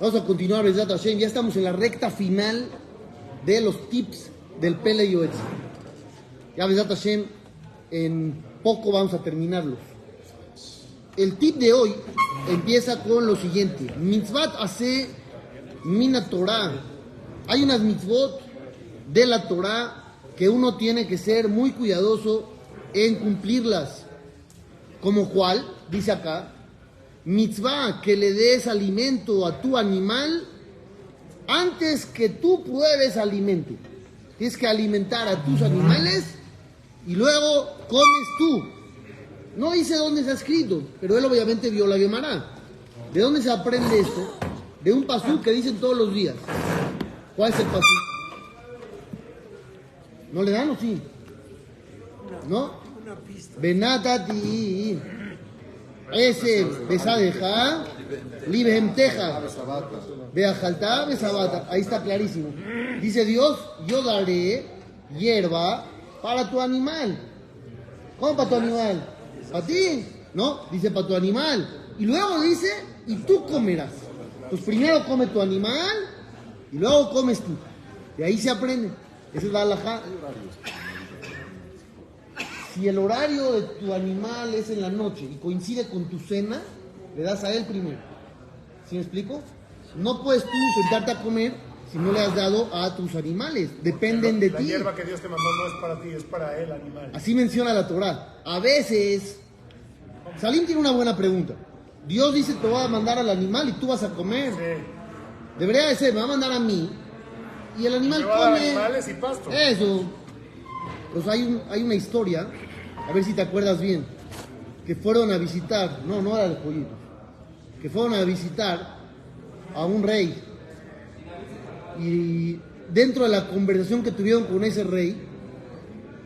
Vamos a continuar. Ya estamos en la recta final de los tips del Yoetz. Ya, Besat Hashem, en poco vamos a terminarlos. El tip de hoy empieza con lo siguiente: Mitzvat hace mina Torah. Hay unas mitzvot de la Torah que uno tiene que ser muy cuidadoso en cumplirlas. Como cual, dice acá, mitzvah que le des alimento a tu animal antes que tú pruebes alimento. Tienes que alimentar a tus animales y luego comes tú. No dice dónde está escrito, pero él obviamente vio la Gemara. ¿De dónde se aprende esto? De un pasú que dicen todos los días. ¿Cuál es el pasú? ¿No le dan o sí? ¿No? Benatati. Ese besadeja, libemteja, beajalta, besabata. Ahí está clarísimo. Dice Dios, yo daré hierba para tu animal. ¿Cómo para tu animal? ¿Para ti? No, dice para tu animal. Y luego dice, y tú comerás. Pues primero come tu animal y luego comes tú. De ahí se aprende. Esa es la. Si el horario de tu animal es en la noche y coincide con tu cena, le das a él primero. ¿Sí me explico? No puedes tú sentarte a comer si no le has dado a tus animales. Dependen de La ti. hierba que Dios te mandó no es para ti, es para el animal. Así menciona la Torah. A veces, Salim tiene una buena pregunta. Dios dice te va a mandar al animal y tú vas a comer. Sí. Debería de ser, me va a mandar a mí y el animal dar come. animales y pasto. Eso. Pues hay, un- hay una historia, a ver si te acuerdas bien, que fueron a visitar, no, no era de pollitos, que fueron a visitar a un rey. Y dentro de la conversación que tuvieron con ese rey,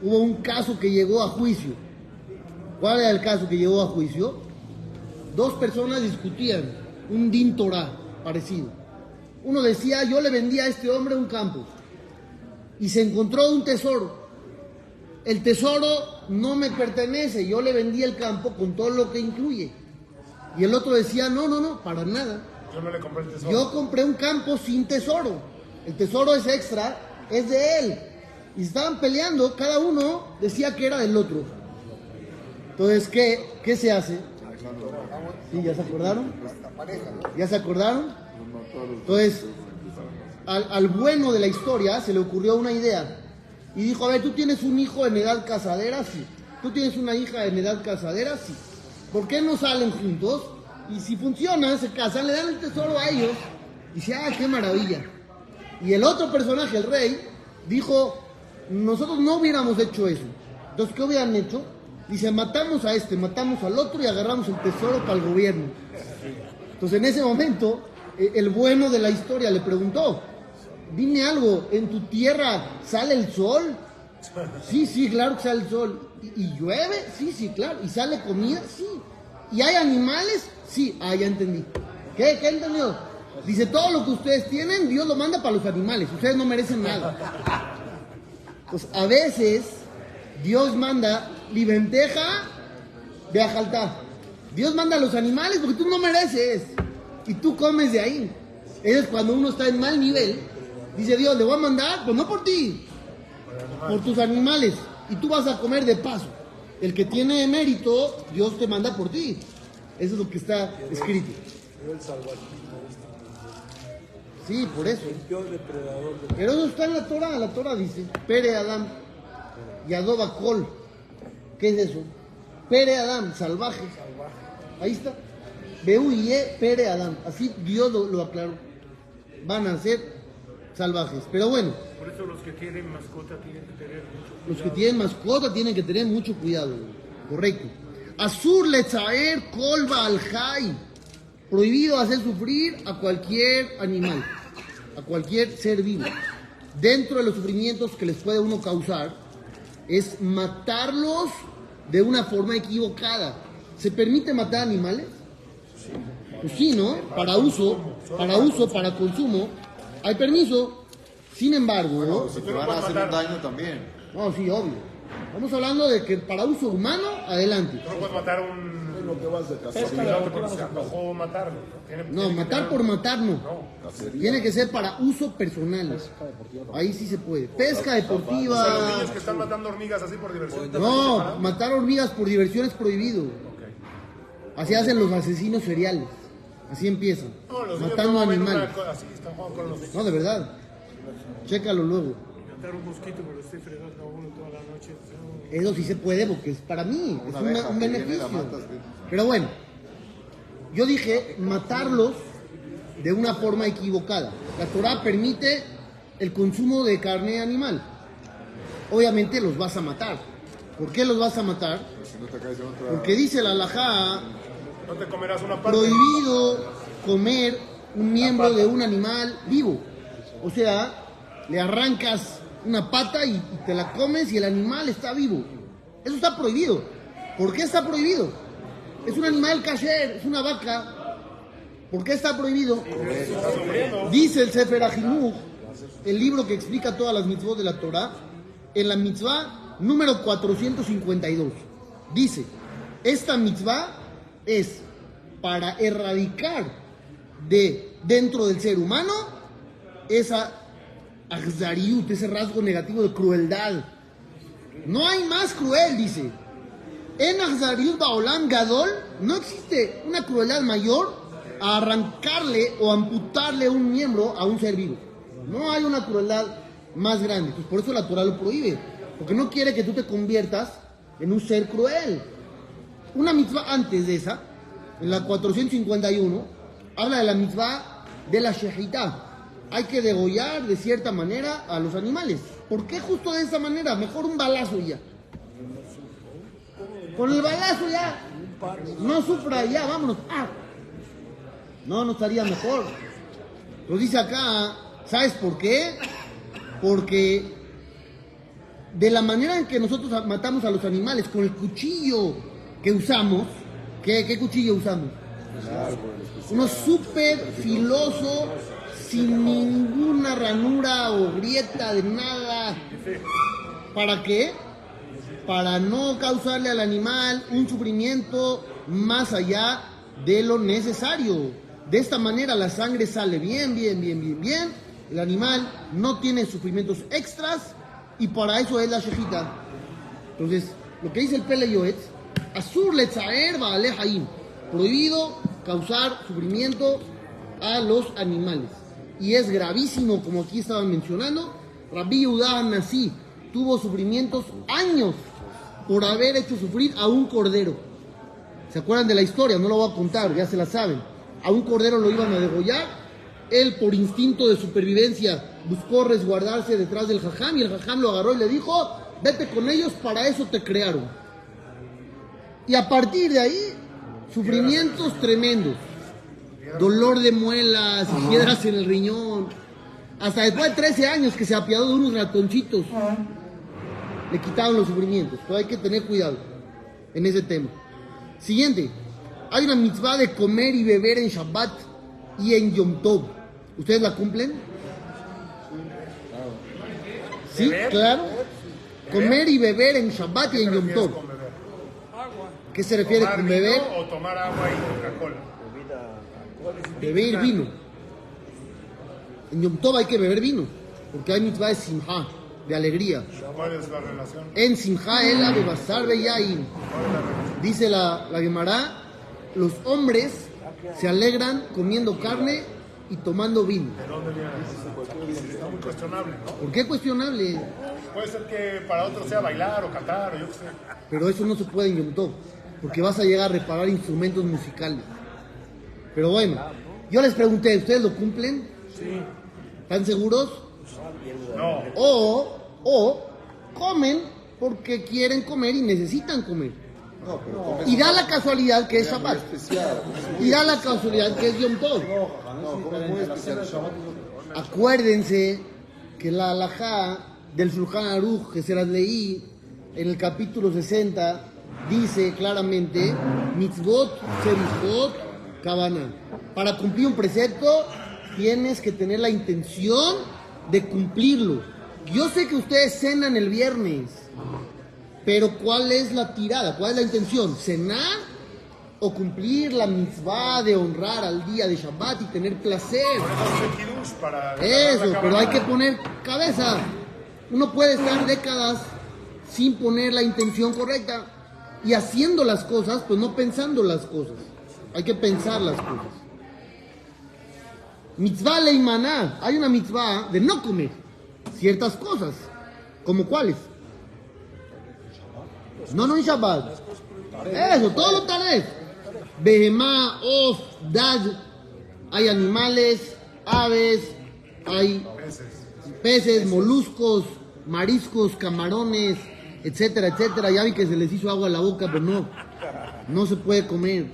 hubo un caso que llegó a juicio. ¿Cuál era el caso que llegó a juicio? Dos personas discutían un din parecido. Uno decía, yo le vendí a este hombre un campo y se encontró un tesoro. El tesoro no me pertenece, yo le vendí el campo con todo lo que incluye. Y el otro decía, no, no, no, para nada. Yo no le compré el tesoro. Yo compré un campo sin tesoro. El tesoro es extra, es de él. Y estaban peleando, cada uno decía que era del otro. Entonces, ¿qué, qué se hace? ¿Sí, ¿Ya se acordaron? ¿Ya se acordaron? Entonces, al, al bueno de la historia se le ocurrió una idea. Y dijo, a ver, tú tienes un hijo en edad casadera, sí. Tú tienes una hija en edad casadera, sí. ¿Por qué no salen juntos? Y si funciona, se casan, le dan el tesoro a ellos. Y dice, ah, qué maravilla. Y el otro personaje, el rey, dijo, nosotros no hubiéramos hecho eso. Entonces, ¿qué hubieran hecho? Dice, matamos a este, matamos al otro y agarramos el tesoro para el gobierno. Entonces, en ese momento, eh, el bueno de la historia le preguntó, dime algo, ¿en tu tierra sale el sol? Sí, sí, claro que sale el sol. ¿Y, llueve? Sí, sí, claro. ¿Y sale comida? Sí. ¿Y hay animales? Sí. Ah, ya entendí. ¿Qué? ¿Qué entendió? Dice, todo lo que ustedes tienen, Dios lo manda para los animales. Ustedes no merecen nada. Pues a veces Dios manda libenteja de ajaltá. Dios manda a los animales porque tú no mereces. Y tú comes de ahí. Es cuando uno está en mal nivel. Dice Dios, le voy a mandar, pues no por ti, por tus animales. Y tú vas a comer de paso. El que tiene mérito, Dios te manda por ti. Eso es lo que está escrito. Sí, por eso. Pero eso está en la Torah. La Torah dice, Pere Adam y Adoba Col. ¿Qué es eso? Pere Adam, salvaje. Ahí está. Beuye Pere Adam. Así Dios lo aclaró. Van a ser salvajes. Pero bueno, Por eso los que tienen mascota tienen que tener mucho los que cuidado. tienen mascota tienen que tener mucho cuidado. Correcto. Azur le traer colba al jai. Prohibido hacer sufrir a cualquier animal, a cualquier ser vivo. Dentro de los sufrimientos que les puede uno causar es matarlos de una forma equivocada. ¿Se permite matar animales? Pues sí, ¿no? Para uso, para uso, para consumo, hay permiso. Sin embargo, ¿no? Si te van a hacer un daño también. No, sí, obvio. Estamos hablando de que para uso humano, adelante. Tú no puedes matar un, ¿por qué vas Sí, casualidad? no, matarlo. Tiene- No, tiene que matar por matar no. No. Tiene que ser para uso personal. Ahí sí se puede. Pesca O sea, los deportiva. niños que están matando hormigas así por diversión. No, matar hormigas por diversión es prohibido. Así hacen los asesinos seriales. Así empiezan. No, los Matando animales. una así, están jugando con los No, de verdad. Chécalo luego. Matar un mosquito, pero estoy fregando a uno toda la noche. no. Eso sí se puede porque es para mí, es Una un, beneficio. Pero bueno, yo dije matarlos de una forma equivocada. La Torah permite el consumo de carne animal. Obviamente los vas a matar. ¿Por qué los vas a matar? Otra. Porque dice la halajá, No te comerás una parte. prohibido comer un miembro de un animal vivo. O sea, le arrancas una pata y, y te la comes y el animal está vivo. Eso está prohibido. ¿Por qué está prohibido? Es un animal kasher, es una vaca. ¿Por qué está prohibido? Dice el Sefer Ajinuch, el libro que explica todas las mitzvot de la Torah, en la mitzvah número 452. Dice, esta mitzvah es para erradicar de dentro del ser humano esa agzariut, ese rasgo negativo de crueldad. No hay más cruel, dice. En Agzariut Baolam Gadol no existe una crueldad mayor a arrancarle o amputarle un miembro a un ser vivo. No hay una crueldad más grande. Pues por eso la Torah lo prohíbe. Porque no quiere que tú te conviertas en un ser cruel. Una mitzvah antes de esa, en la 451, habla de la mitzvah de la shehita. Hay que degollar de cierta manera a los animales. ¿Por qué justo de esa manera? Mejor un balazo ya. Con el balazo ya. No sufra ya, vámonos. Ah. No, no estaría mejor. Lo dice acá, ¿sabes por qué? Porque de la manera en que nosotros matamos a los animales, con el cuchillo que usamos, ¿qué, cuchillo usamos? Uno súper filoso, sin ninguna ranura o grieta de nada. ¿Para qué? Para no causarle al animal un sufrimiento más allá de lo necesario. De esta manera la sangre sale bien, bien, bien, bien, bien. El animal no tiene sufrimientos extras y para eso es la shejita. Entonces, lo que dice el Pele Azur letzaer baale haim. Prohibido causar sufrimiento a los animales. Y es gravísimo, como aquí estaban mencionando. Rabbi Yehuda Nasi tuvo sufrimientos años por haber hecho sufrir a un cordero. ¿Se acuerdan de la historia? No lo voy a contar, ya se la saben. A un cordero lo iban a degollar. Él, por instinto de supervivencia, buscó resguardarse detrás del jajam y el jajam lo agarró y le dijo: Vete con ellos, para eso te crearon. Y a partir de ahí, sufrimientos tremendos. Dolor de muelas, piedras en el riñón. Hasta después de 13 años que se apiadó de unos ratoncitos, le quitaron los sufrimientos. Pero hay que tener cuidado en ese tema. Siguiente, hay una mitzvah de comer y beber en Shabbat y en Yom Tov. ¿Ustedes la cumplen? Sí, claro. Comer y beber en Shabbat y en Yom ¿Qué Tov. ¿Qué se refiere ¿Tomar con beber? o tomar agua y Coca-Cola? Beber vino. En Yom Tov hay que beber vino, porque hay mitzvah de simha, de alegría. ¿Cuál es la relación? En simha el ave basar beyain. ¿Cuál es la relación? Dice la, la Gemara, los hombres se alegran comiendo carne y tomando vino. ¿De dónde viene eso? Está muy cuestionable, ¿no? ¿Por qué cuestionable? Puede ser que para otros sea bailar o cantar o yo qué sé. Pero eso no se puede en Yom Tov, porque vas a llegar a reparar instrumentos musicales. Pero bueno, yo les pregunté, ¿ustedes lo cumplen? Sí. ¿Están seguros? No. O, o comen porque quieren comer y necesitan comer. No, pero Y da la casualidad que es Shabbat. especial. Y da la casualidad que es Yom Tov. Acuérdense que la alajá del Shulchan Aruch, que se las leí en el capítulo 60, dice claramente, mitzvot, serifot, kavana. Para cumplir un precepto, tienes que tener la intención de cumplirlo. Yo sé que ustedes cenan el viernes, pero ¿cuál es la tirada? ¿Cuál es la intención? ¿Cenar o cumplir la mitzvah de honrar al día de Shabbat y tener placer. Eso para pero hay que cabana. poner cabeza. Uno puede estar décadas sin poner la intención correcta y haciendo las cosas, pues no pensando las cosas. Hay que pensar las cosas. Mitzvah leimaná. Hay una mitzvah de no comer ciertas cosas. ¿Como cuáles? No, no en Shabbat. Eso, todo lo taref. Behemá, of, dad. Hay animales, aves, hay peces, moluscos, mariscos, camarones, etcétera, etcétera. Ya vi que se les hizo agua a la boca, pero no, no se puede comer.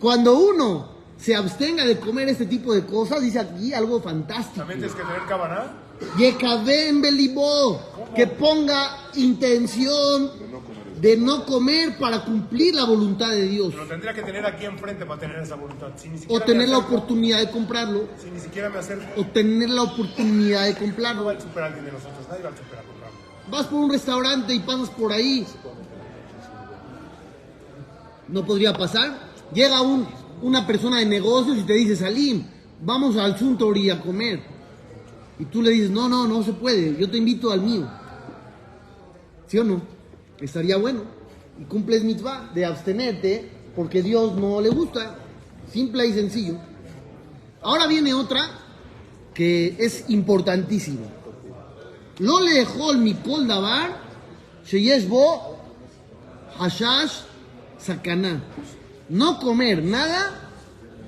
Cuando uno se abstenga de comer este tipo de cosas, dice aquí algo fantástico. También tienes que tener cabana. Yekabem belibó, que ponga intención de no comer para cumplir la voluntad de Dios. Lo tendría que tener aquí enfrente para tener esa voluntad. Si ni O tener la oportunidad de comprarlo, Si ni siquiera me acerco, o tener la oportunidad de no comprarlo. va al super alguien de nosotros. Nadie va a comprarlo. Vas por un restaurante y pasas por ahí. No podría pasar. Llega un, una persona de negocios y te dice, Salim, vamos al Suntory a comer. Y tú le dices, no, no, no se puede, yo te invito al mío. ¿Sí o no? Estaría bueno. Y cumples mitzvah de abstenerte porque Dios no le gusta. Simple y sencillo. Ahora viene otra que es importantísima. לא לאכול מכל דבר שיש בו חשש סכנה. No comer nada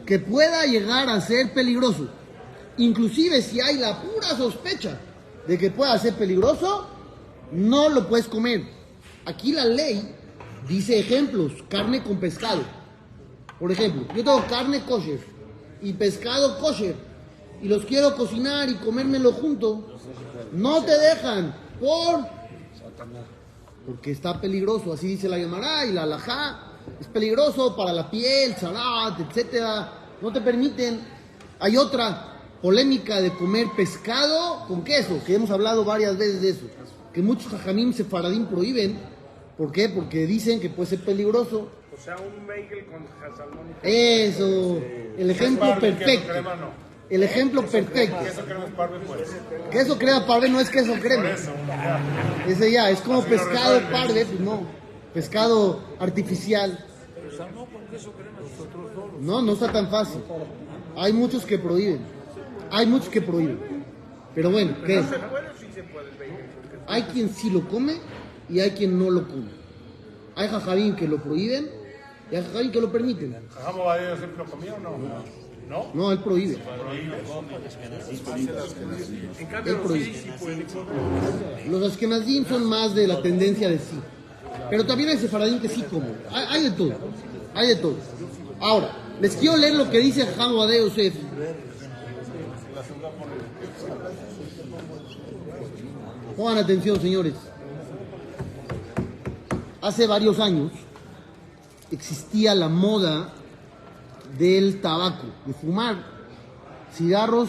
que pueda llegar a ser peligroso. Inclusive si hay la pura sospecha de que pueda ser peligroso, no lo puedes comer. Aquí la ley dice ejemplos, carne con pescado. Por ejemplo, yo tengo carne kosher y pescado kosher y los quiero cocinar y comérmelo junto. No te dejan por porque está peligroso, así dice la Gemara y la Alajá. Es peligroso para la piel, salat, etcétera. No te permiten. Hay otra polémica de comer pescado con queso, que hemos hablado varias veces de eso. Que muchos jajamim sefaradín prohíben. ¿Por qué? Porque dicen que puede ser peligroso. O sea, un bagel con salmón Eso, el ejemplo perfecto. El ejemplo perfecto. Queso crema es parve, pues. Queso crema parve no es queso crema. Ese ya, es como pescado parve, pues no. Pescado artificial. No, no está tan fácil. Hay muchos que prohíben. Hay muchos que prohíben. Pero bueno, ¿qué es? Hay quien sí lo come y hay quien no lo come. Hay jajabín que lo prohíben y hay jajabín que lo permiten. ¿Jajamo va a siempre lo comía o no? ¿No? No, él prohíbe. Él prohíbe. Los askenazim son más de la tendencia de sí. Pero también hay sefaradín que sí comen. Hay, hay de todo. Hay de todo. Ahora, les quiero leer lo que dice Jamo de Yosef. Pongan atención, señores. Hace varios años existía la moda del tabaco, de fumar cigarros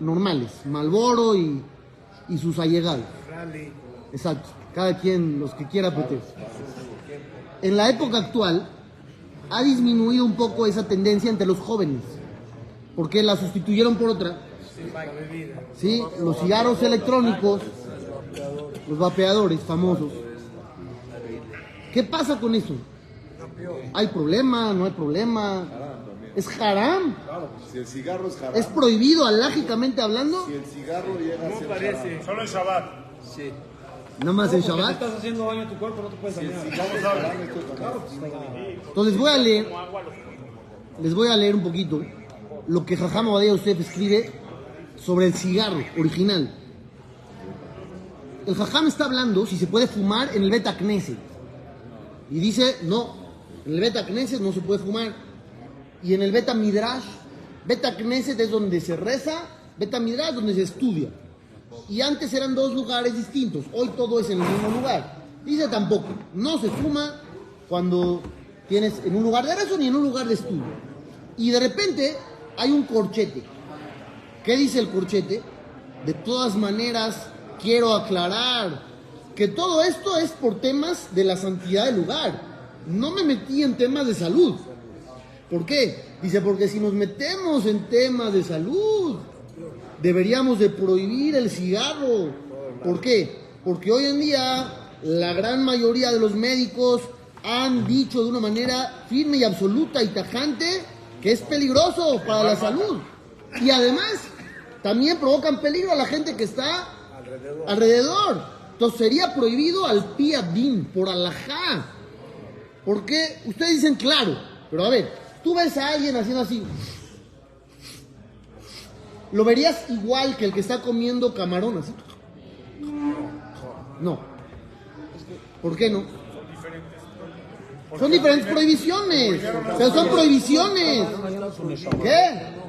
normales, Malboro y, y sus allegados. Exacto, cada quien los que quiera meter. En la época actual ha disminuido un poco esa tendencia entre los jóvenes, porque la sustituyeron por otra. Sí, los cigarros electrónicos, los vapeadores famosos. ¿Qué pasa con eso? ¿Hay problema? ¿No hay problema? ¿Es haram? Si el cigarro es haram, ¿Es prohibido alágicamente hablando? si el cigarro llega a ser haram, Solo en Shabbat. Nada más en Porque te Shabbat. estás haciendo daño a tu cuerpo, no te puedes si el dañar. cigarro es haram, esto también. Entonces voy a leer, les voy a leer un poquito lo que Jajam Obadiah Yosef escribe sobre el cigarro original. El Jajam está hablando si se puede fumar en el Beta Knesset. Y dice, no, en el Beta Knesset no se puede fumar. Y en el Beta Midrash, Beta Knesset es donde se reza, Beta Midrash donde se estudia. Y antes eran dos lugares distintos, hoy todo es en el mismo lugar. Dice tampoco, no se fuma cuando tienes en un lugar de rezo ni en un lugar de estudio. Y de repente hay un corchete. ¿Qué dice el corchete? De todas maneras, quiero aclarar que todo esto es por temas de la santidad del lugar. No me metí en temas de salud. ¿Por qué? Dice, porque si nos metemos en temas de salud, deberíamos de prohibir el cigarro. ¿Por qué? Porque hoy en día la gran mayoría de los médicos han dicho de una manera firme y absoluta y tajante que es peligroso para la salud. Y además, también provocan peligro a la gente que está alrededor. Entonces sería prohibido al piadín, por alajá. Porque ustedes dicen claro, pero a ver, tú ves a alguien haciendo así. ¿Lo verías igual que el que está comiendo camarón así? No. ¿Por qué no? Son diferentes prohibiciones. O son prohibiciones. ¿Qué?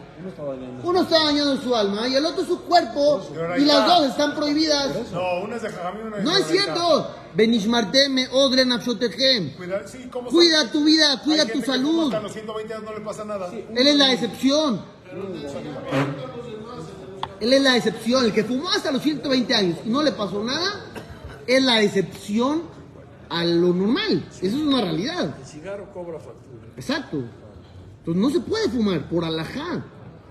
Uno está dañando su alma y el otro su cuerpo y las dos están prohibidas. No, una es de Jajamín, una es de No es cierto. Benishmarteme, odren apshotejem. Cuida, sí, ¿cómo Cuida son? tu vida, cuida tu salud. Hasta los 120 años no le pasa nada. Él es la excepción. Él es la excepción. El que fumó hasta los 120 años y no le pasó nada, es la excepción a lo normal. Eso es una realidad. El cigarro cobra factura. Exacto. Entonces no se puede fumar por alajá.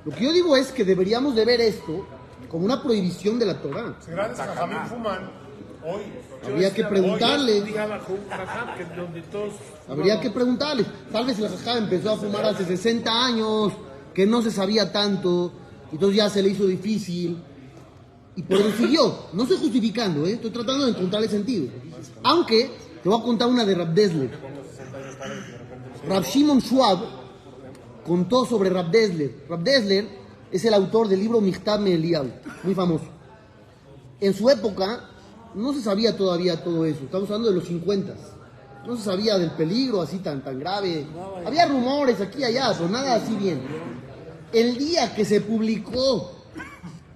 Lo que yo digo es que deberíamos de ver esto como una prohibición de la Torah. Grandes Jajamín fuman, hoy. Habría que preguntarle. Habría que preguntarle. Tal vez el jajá empezó a fumar hace 60 años, que no se sabía tanto, entonces ya se le hizo difícil. Y por eso siguió. No estoy justificando, ¿eh? estoy tratando de encontrarle sentido. Aunque te voy a contar una de Rab Desler. Rab Shimon Schwab contó sobre Rab Desler. Rab Desler es el autor del libro Michtab Me'eliyahu, muy famoso. En su época no se sabía todavía todo eso. Estamos hablando de los 50. No se sabía del peligro así tan, tan grave. Había rumores aquí y allá, pero nada así bien. El día que se publicó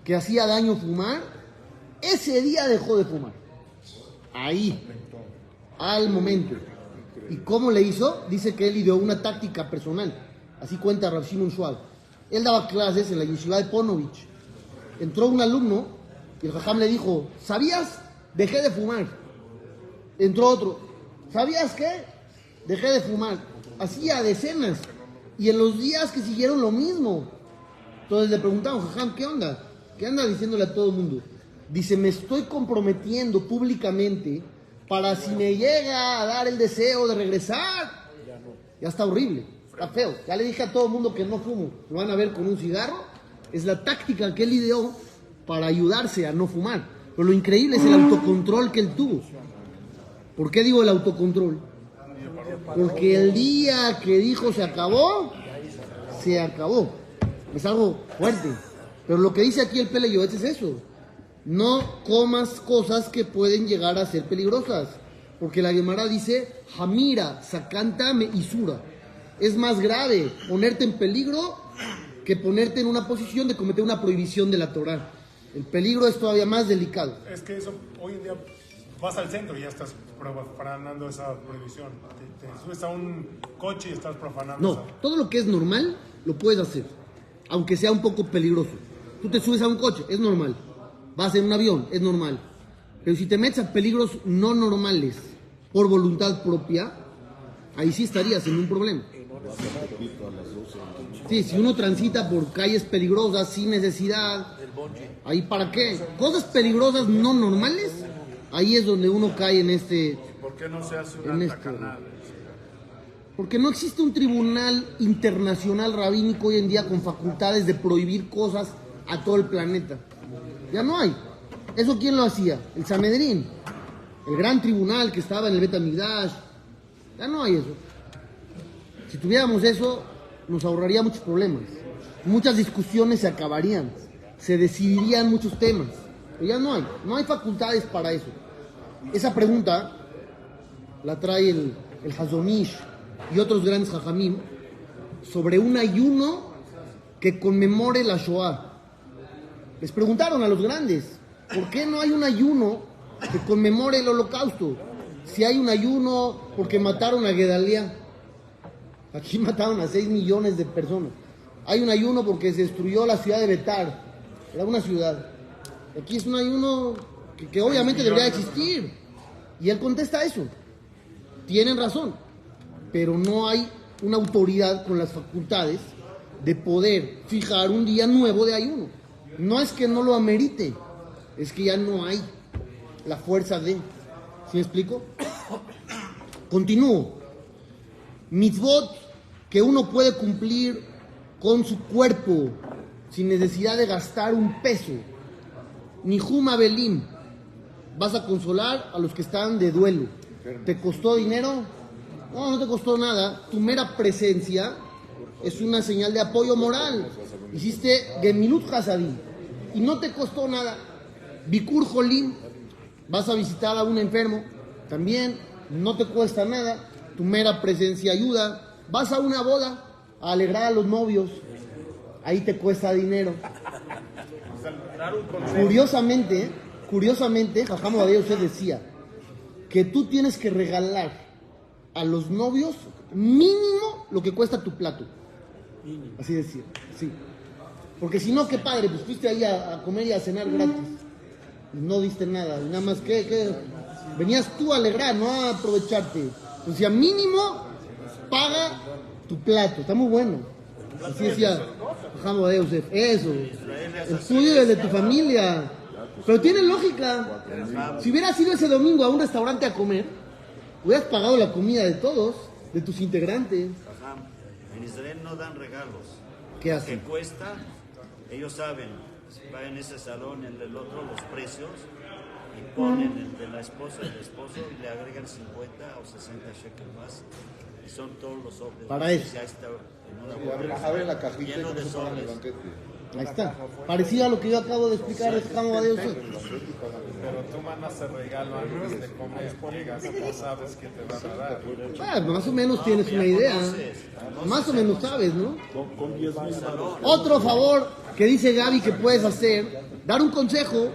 que hacía daño fumar, ese día dejó de fumar. Ahí, al momento. ¿Y cómo le hizo? Dice que él ideó una táctica personal. Así cuenta Rav Shimon. Él daba clases en la yeshiva de Ponovich. Entró un alumno y el jajam le dijo, ¿sabías? Dejé de fumar. Entró otro, ¿sabías qué? Dejé de fumar. Hacía decenas. Y en los días que siguieron lo mismo. Entonces le preguntamos, jajam, ¿qué onda? ¿Qué anda diciéndole a todo el mundo? Dice, me estoy comprometiendo públicamente para si me llega a dar el deseo de regresar. Ya está horrible, está feo. Ya le dije a todo el mundo que no fumo. Lo van a ver con un cigarro. Es la táctica que él ideó para ayudarse a no fumar. Pero lo increíble es el autocontrol que él tuvo. ¿Por qué digo el autocontrol? Porque el día que dijo se acabó, se acabó. Es algo fuerte. Pero lo que dice aquí el Pele es eso. No comas cosas que pueden llegar a ser peligrosas. Porque la Gemara dice, Hamira, Sakantame Isura. Es más grave ponerte en peligro que ponerte en una posición de cometer una prohibición de la Torah. El peligro es todavía más delicado. Es que eso, hoy en día vas al centro y ya estás profanando esa prohibición. Te, te subes a un coche y estás profanando No, esa. todo lo que es normal lo puedes hacer, aunque sea un poco peligroso. Tú te subes a un coche, es normal. Vas en un avión, es normal. Pero si te metes a peligros no normales por voluntad propia, ahí sí estarías en un problema. Sí, si uno transita por calles peligrosas sin necesidad, ahí para qué? Cosas peligrosas no normales, ahí es donde uno cae en este ¿Por qué no se hace una? Porque no existe un tribunal internacional rabínico hoy en día con facultades de prohibir cosas a todo el planeta. Ya no hay. ¿Eso quién lo hacía? El Sanedrín. El gran tribunal que estaba en el Betamigdash. Ya no hay eso. Si tuviéramos eso, nos ahorraría muchos problemas. Muchas discusiones se acabarían. Se decidirían muchos temas. Pero ya no hay. No hay facultades para eso. Esa pregunta la trae el, el Hazonish y otros grandes jajamim sobre un ayuno que conmemore la Shoah. Les preguntaron a los grandes, ¿por qué no hay un ayuno que conmemore el holocausto? Si hay un ayuno porque mataron a Gedaliah, aquí mataron a 6 millones de personas. Hay un ayuno porque se destruyó la ciudad de Betar, era una ciudad. Aquí es un ayuno que, que obviamente debería existir. Y él contesta eso. Tienen razón, pero no hay una autoridad con las facultades de poder fijar un día nuevo de ayuno. No es que no lo amerite, es que ya no hay la fuerza de. ¿Sí me explico? Continúo. Mitzvot que uno puede cumplir con su cuerpo sin necesidad de gastar un peso. Nihuma Belim. Vas a consolar a los que están de duelo. ¿Te costó dinero? No, no te costó nada. Tu mera presencia es una señal de apoyo moral. Hiciste Gemilut Hasadim y no te costó nada. Bikur Jolim, vas a visitar a un enfermo, también no te cuesta nada. Tu mera presencia ayuda. Vas a una boda a alegrar a los novios, ahí te cuesta dinero. Curiosamente, curiosamente, Jajamo Badeo usted decía que tú tienes que regalar a los novios mínimo lo que cuesta tu plato. Así decía, sí. Porque si no, qué padre, pues fuiste ahí a, a comer y a cenar gratis. Y no diste nada, y nada más que, que venías tú a alegrar, no a aprovecharte. O sea, mínimo paga tu plato, está muy bueno. Así decía Yosef, eso. El tuyo es de tu familia. Pero tiene lógica. Si hubieras ido ese domingo a un restaurante a comer, hubieras pagado la comida de todos, de tus integrantes. En Israel no dan regalos. ¿Qué hacen? que cuesta, ellos saben, va en ese salón, en el otro, los precios, y ponen el de la esposa y el esposo y le agregan 50 o 60 shekels más. Y son todos los sobres. Para eso. Ya está en la cajita y lleno de sobres. banquete. Ahí está. Parecido a lo que yo acabo de explicar, es Jajamo Badeo Yosef. Pero tú mandas el regalo antes de comer, llegas, no sabes qué te van a dar. Ah, más o menos tienes una idea. Más o menos sabes, ¿no? Otro favor que dice Gaby que puedes hacer, dar un consejo,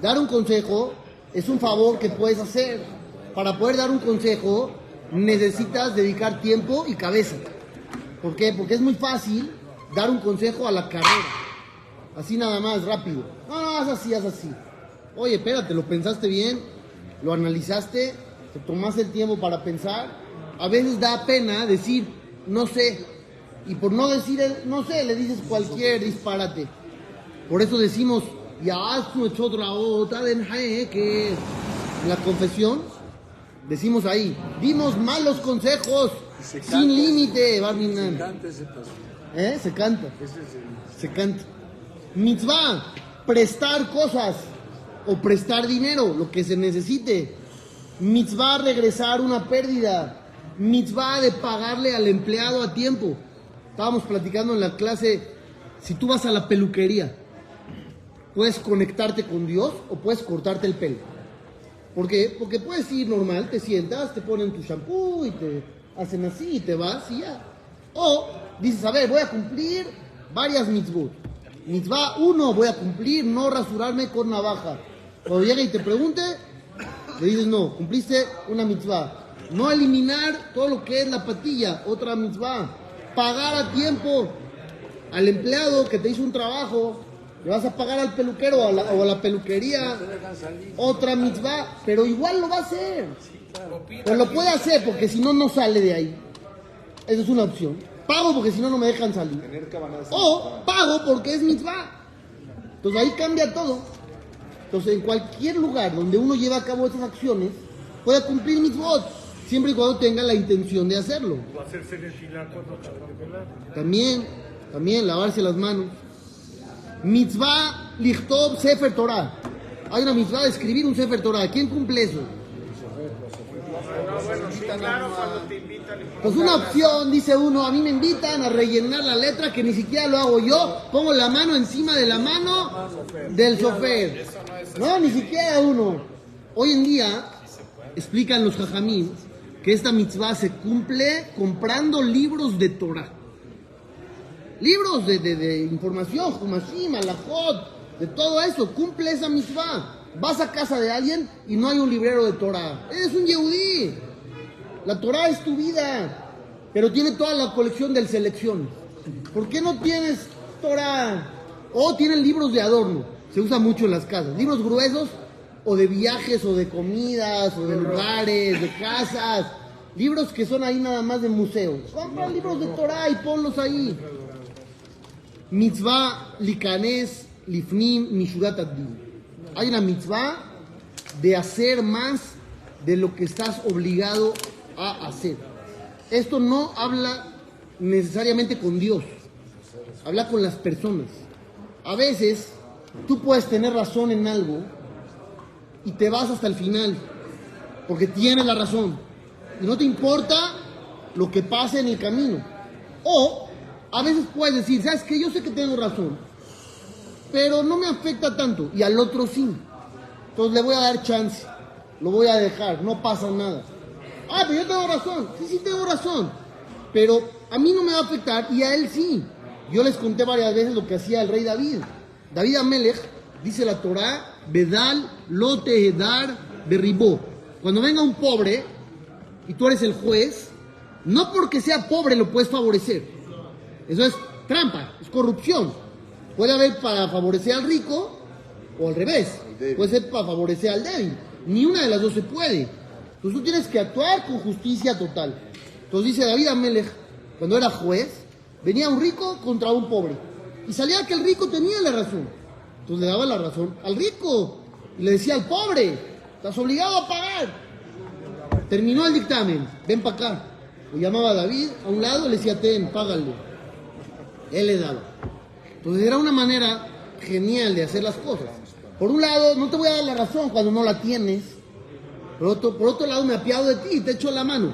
dar un consejo es un favor que puedes hacer. Para poder dar un consejo necesitas dedicar tiempo y cabeza. ¿Por qué? Porque es muy fácil dar un consejo a la carrera. Así nada más, rápido. No, no, haz así, haz así. Oye, espérate, lo pensaste bien, lo analizaste, te tomaste el tiempo para pensar. A veces da pena decir, no sé. Y por no decir, no sé, le dices cualquier disparate. Por eso decimos, ya otra otra que en la confesión decimos ahí, dimos malos consejos sin límite, Barminan. ¿Eh? Se canta. Se canta. Mitzvah, prestar cosas o prestar dinero, lo que se necesite. Mitzvah, regresar una pérdida. Mitzvah de pagarle al empleado a tiempo. Estábamos platicando en la clase, si tú vas a la peluquería, puedes conectarte con Dios o puedes cortarte el pelo. ¿Por qué? Porque puedes ir normal, te sientas, te ponen tu shampoo y te hacen así y te vas y ya. O dices, a ver, voy a cumplir varias mitzvot. Mitzvah uno, voy a cumplir no rasurarme con navaja. Cuando llegue y te pregunte, le dices, no, cumpliste una mitzvah. No eliminar todo lo que es la patilla, otra mitzvah. Pagar a tiempo al empleado que te hizo un trabajo. Le vas a pagar al peluquero o a la, o a la peluquería. Otra mitzvah, pero igual lo va a hacer. Pero lo puede hacer porque si no, no sale de ahí. Esa es una opción. Pago porque si no, no me dejan salir. O pago porque es mitzvah. Entonces ahí cambia todo. Entonces en cualquier lugar donde uno lleva a cabo estas acciones, puede cumplir mitzvot, siempre y cuando tenga la intención de hacerlo. También, también lavarse las manos. Mitzvah lichtov sefer Torah. Hay una mitzvah de escribir un sefer Torah. ¿Quién cumple eso? Pues una opción, dice uno, a mí me invitan a rellenar la letra que ni siquiera lo hago yo, pongo la mano encima de la mano del chofer. No, ni siquiera uno. Hoy en día, explican los jajamín, que esta mitzvah se cumple comprando libros de Torah. Libros de, de- de información, Humashim, Alajot, de todo eso, cumple esa mitzvah. Vas a casa de alguien y no hay un librero de Torah. Eres un yehudí. La Torah es tu vida, pero tiene toda la colección del selección. ¿Por qué no tienes Torah? O tienen libros de adorno, se usa mucho en las casas. Libros gruesos o de viajes o de comidas o de lugares, de casas. libros que son ahí nada más de museo. Compra libros de Torah y ponlos ahí. Mitzvah likanes lifnim mishurat. Hay una mitzvah de hacer más de lo que estás obligado a hacer. Esto no habla necesariamente con Dios, habla con las personas. A veces tú puedes tener razón en algo y te vas hasta el final, porque tienes la razón. Y no te importa lo que pase en el camino. O a veces puedes decir, ¿sabes qué? Yo sé que tengo razón, pero no me afecta tanto. Y al otro sí. Entonces le voy a dar chance. Lo voy a dejar, no pasa nada. Ah, pero yo tengo razón. Sí, sí tengo razón. Pero a mí no me va a afectar y a él sí. Yo les conté varias veces lo que hacía el rey David. David Amelech, dice la Torah, Bedal, Lote, Edar, Berribó. Cuando venga un pobre y tú eres el juez, no porque sea pobre lo puedes favorecer. Eso es trampa, es corrupción. Puede haber para favorecer al rico o al revés. Puede ser para favorecer al débil. Ni una de las dos se puede. Entonces tú tienes que actuar con justicia total. Entonces dice David Amelech, cuando era juez, venía un rico contra un pobre. Y salía que el rico tenía la razón. Entonces le daba la razón al rico. Y le decía al pobre, estás obligado a pagar. Terminó el dictamen, ven para acá. Lo llamaba a David a un lado, le decía, ten, págale. Él le daba. Entonces era una manera genial de hacer las cosas. Por un lado, no te voy a dar la razón cuando no la tienes. Por otro, por otro lado, me apiado de ti y te echo la mano.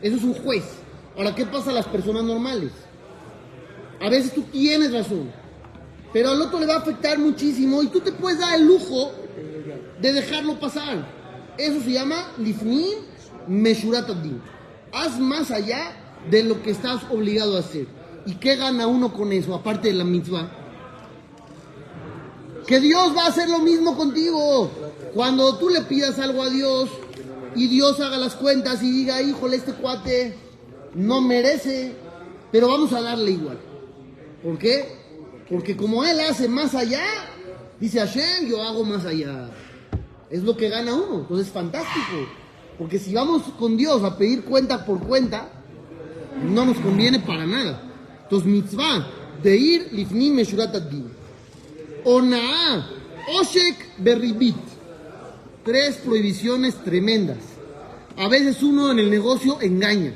Eso es un juez. Ahora, ¿qué pasa a las personas normales? A veces tú tienes razón, pero al otro le va a afectar muchísimo y tú te puedes dar el lujo de dejarlo pasar. Eso se llama lifnim meshurat. Haz más allá de lo que estás obligado a hacer. ¿Y qué gana uno con eso, aparte de la mitzvah? Que Dios va a hacer lo mismo contigo. Cuando tú le pidas algo a Dios y Dios haga las cuentas y diga, híjole, este cuate no merece, pero vamos a darle igual. ¿Por qué? Porque como Él hace más allá, dice Hashem, yo hago más allá. Es lo que gana uno. Entonces es fantástico. Porque si vamos con Dios a pedir cuenta por cuenta, no nos conviene para nada. Entonces, mitzvah de ir lifnim meshurat ad-din. Onaa, Oshek berribit. Tres prohibiciones tremendas. A veces uno en el negocio engaña.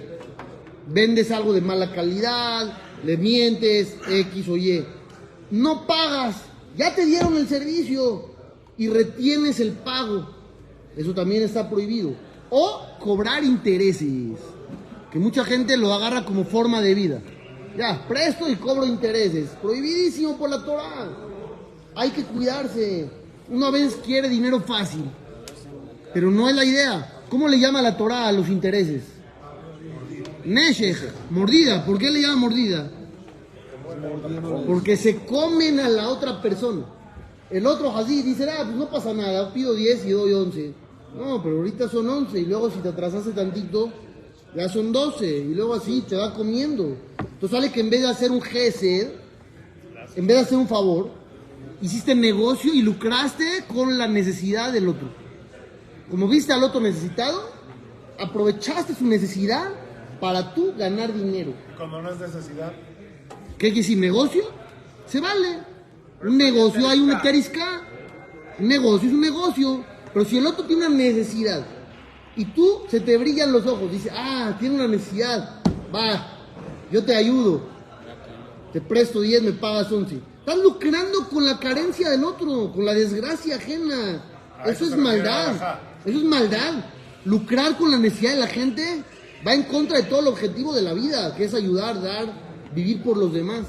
Vendes algo de mala calidad, le mientes, X o Y. No pagas, ya te dieron el servicio y retienes el pago. Eso también está prohibido. O cobrar intereses, que mucha gente lo agarra como forma de vida. Ya, presto y cobro intereses. Prohibidísimo por la Torah. Hay que cuidarse. Uno a veces quiere dinero fácil, pero no es la idea. ¿Cómo le llama la Torah a los intereses? Neshech, mordida. ¿Por qué le llama mordida? Porque se comen a la otra persona. El otro así dice, ah, pues no pasa nada, pido 10 y doy 11. No, pero ahorita son 11 y luego si te atrasaste tantito, ya son 12 y luego así te va comiendo. Entonces sale que en vez de hacer un gesed, en vez de hacer un favor, hiciste negocio y lucraste con la necesidad del otro. Como viste al otro necesitado, aprovechaste su necesidad para tú ganar dinero. Cuando no es necesidad, ¿Qué quiere decir negocio? Se vale. Un negocio hay una terisca. Un negocio es un negocio. Pero si el otro tiene una necesidad y tú se te brillan los ojos, dice, ah, tiene una necesidad, va, yo te ayudo. Te presto 10, me pagas 11. Estás lucrando con la carencia del otro, con la desgracia ajena. A Eso eso es maldad. Eso es maldad. Lucrar con la necesidad de la gente va en contra de todo el objetivo de la vida, que es ayudar, dar, vivir por los demás.